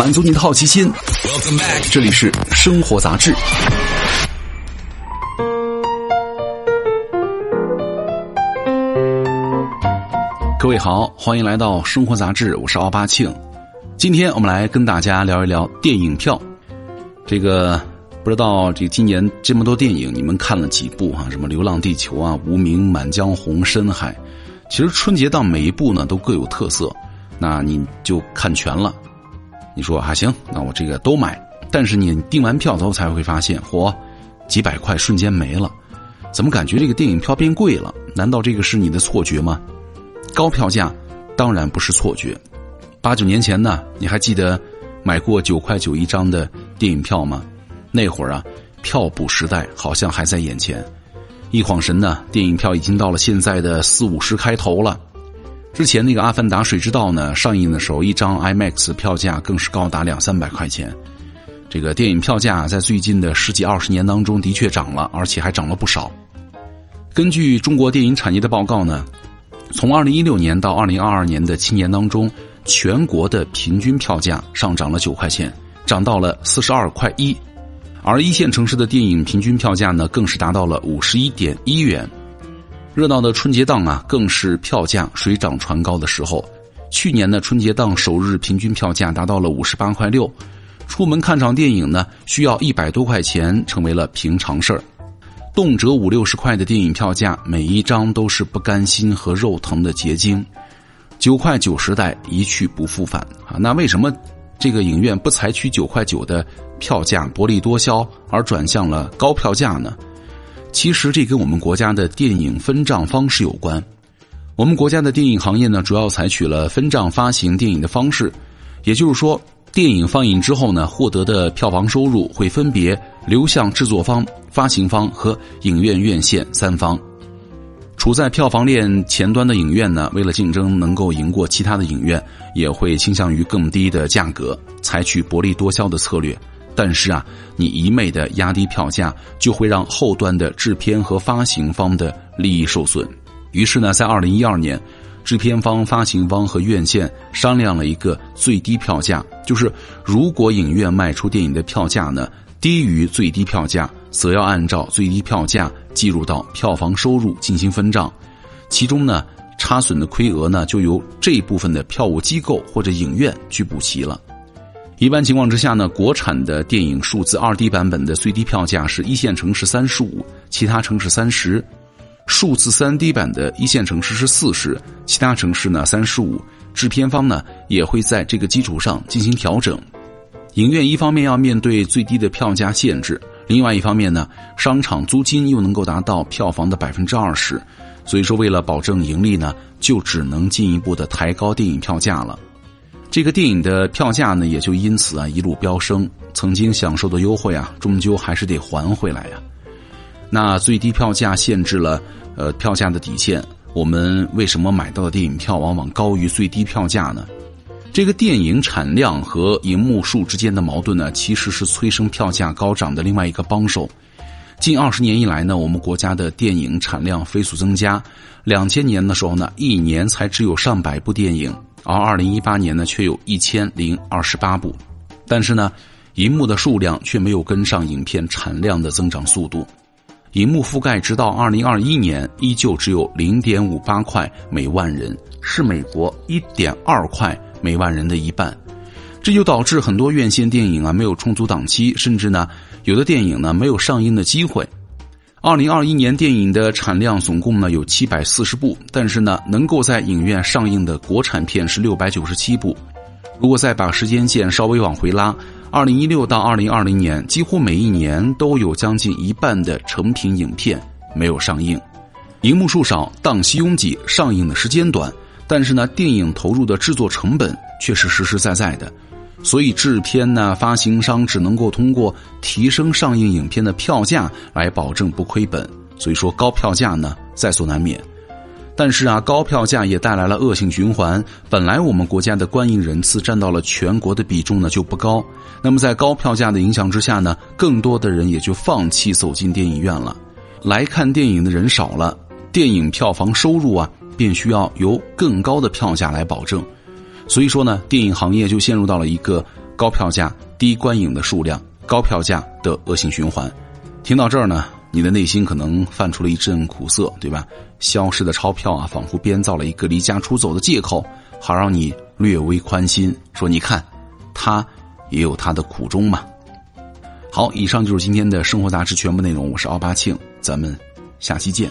满足你的好奇心。这里是生活杂志。各位好，欢迎来到生活杂志，我是奥巴庆。今天我们来跟大家聊一聊电影票。这个不知道这今年这么多电影，你们看了几部啊？什么《流浪地球》啊，《无名》《满江红》《深海》。其实春节档每一部呢都各有特色，那你就看全了。你说还行，那我这个都买。但是你订完票之后才会发现，嚯，几百块瞬间没了。怎么感觉这个电影票变贵了？难道这个是你的错觉吗？高票价当然不是错觉。八九年前呢，你还记得买过九块九一张的电影票吗？那会儿啊，票补时代好像还在眼前。一晃神呢，电影票已经到了现在的四五十开头了。之前那个《阿凡达：水之道》呢，上映的时候一张 IMAX 票价更是高达两三百块钱。这个电影票价在最近的十几二十年当中的确涨了，而且还涨了不少。根据中国电影产业的报告呢，从二零一六年到二零二二年的七年当中，全国的平均票价上涨了九块钱，涨到了四十二块一，而一线城市的电影平均票价呢，更是达到了五十一点一元。热闹的春节档啊，更是票价水涨船高的时候。去年的春节档首日平均票价达到了五十八块六，出门看场电影呢，需要一百多块钱，成为了平常事儿。动辄五六十块的电影票价，每一张都是不甘心和肉疼的结晶。九块九时代一去不复返啊！那为什么这个影院不采取九块九的票价薄利多销，而转向了高票价呢？其实这跟我们国家的电影分账方式有关。我们国家的电影行业呢，主要采取了分账发行电影的方式，也就是说，电影放映之后呢，获得的票房收入会分别流向制作方、发行方和影院院线三方。处在票房链前端的影院呢，为了竞争能够赢过其他的影院，也会倾向于更低的价格，采取薄利多销的策略。但是啊，你一昧的压低票价，就会让后端的制片和发行方的利益受损。于是呢，在二零一二年，制片方、发行方和院线商量了一个最低票价，就是如果影院卖出电影的票价呢低于最低票价，则要按照最低票价计入到票房收入进行分账，其中呢差损的亏额呢就由这部分的票务机构或者影院去补齐了。一般情况之下呢，国产的电影数字二 D 版本的最低票价是一线城市三十五，其他城市三十；数字三 D 版的一线城市是四十，其他城市呢三十五。制片方呢也会在这个基础上进行调整。影院一方面要面对最低的票价限制，另外一方面呢，商场租金又能够达到票房的百分之二十，所以说为了保证盈利呢，就只能进一步的抬高电影票价了。这个电影的票价呢，也就因此啊一路飙升。曾经享受的优惠啊，终究还是得还回来呀。那最低票价限制了呃票价的底线，我们为什么买到的电影票往往高于最低票价呢？这个电影产量和银幕数之间的矛盾呢，其实是催生票价高涨的另外一个帮手。近二十年以来呢，我们国家的电影产量飞速增加。两千年的时候呢，一年才只有上百部电影。而二零一八年呢，却有一千零二十八部，但是呢，银幕的数量却没有跟上影片产量的增长速度。银幕覆盖直到二零二一年依旧只有零点五八块每万人，是美国一点二块每万人的一半。这就导致很多院线电影啊没有充足档期，甚至呢，有的电影呢没有上映的机会。二零二一年电影的产量总共呢有七百四十部，但是呢能够在影院上映的国产片是六百九十七部。如果再把时间线稍微往回拉，二零一六到二零二零年，几乎每一年都有将近一半的成品影片没有上映。荧幕数少，档期拥挤，上映的时间短，但是呢电影投入的制作成本却是实实在在的。所以制片呢，发行商只能够通过提升上映影片的票价来保证不亏本。所以说高票价呢在所难免。但是啊，高票价也带来了恶性循环。本来我们国家的观影人次占到了全国的比重呢就不高，那么在高票价的影响之下呢，更多的人也就放弃走进电影院了。来看电影的人少了，电影票房收入啊便需要由更高的票价来保证。所以说呢，电影行业就陷入到了一个高票价、低观影的数量、高票价的恶性循环。听到这儿呢，你的内心可能泛出了一阵苦涩，对吧？消失的钞票啊，仿佛编造了一个离家出走的借口，好让你略微宽心。说你看，他也有他的苦衷嘛。好，以上就是今天的生活杂志全部内容。我是奥巴庆，咱们下期见。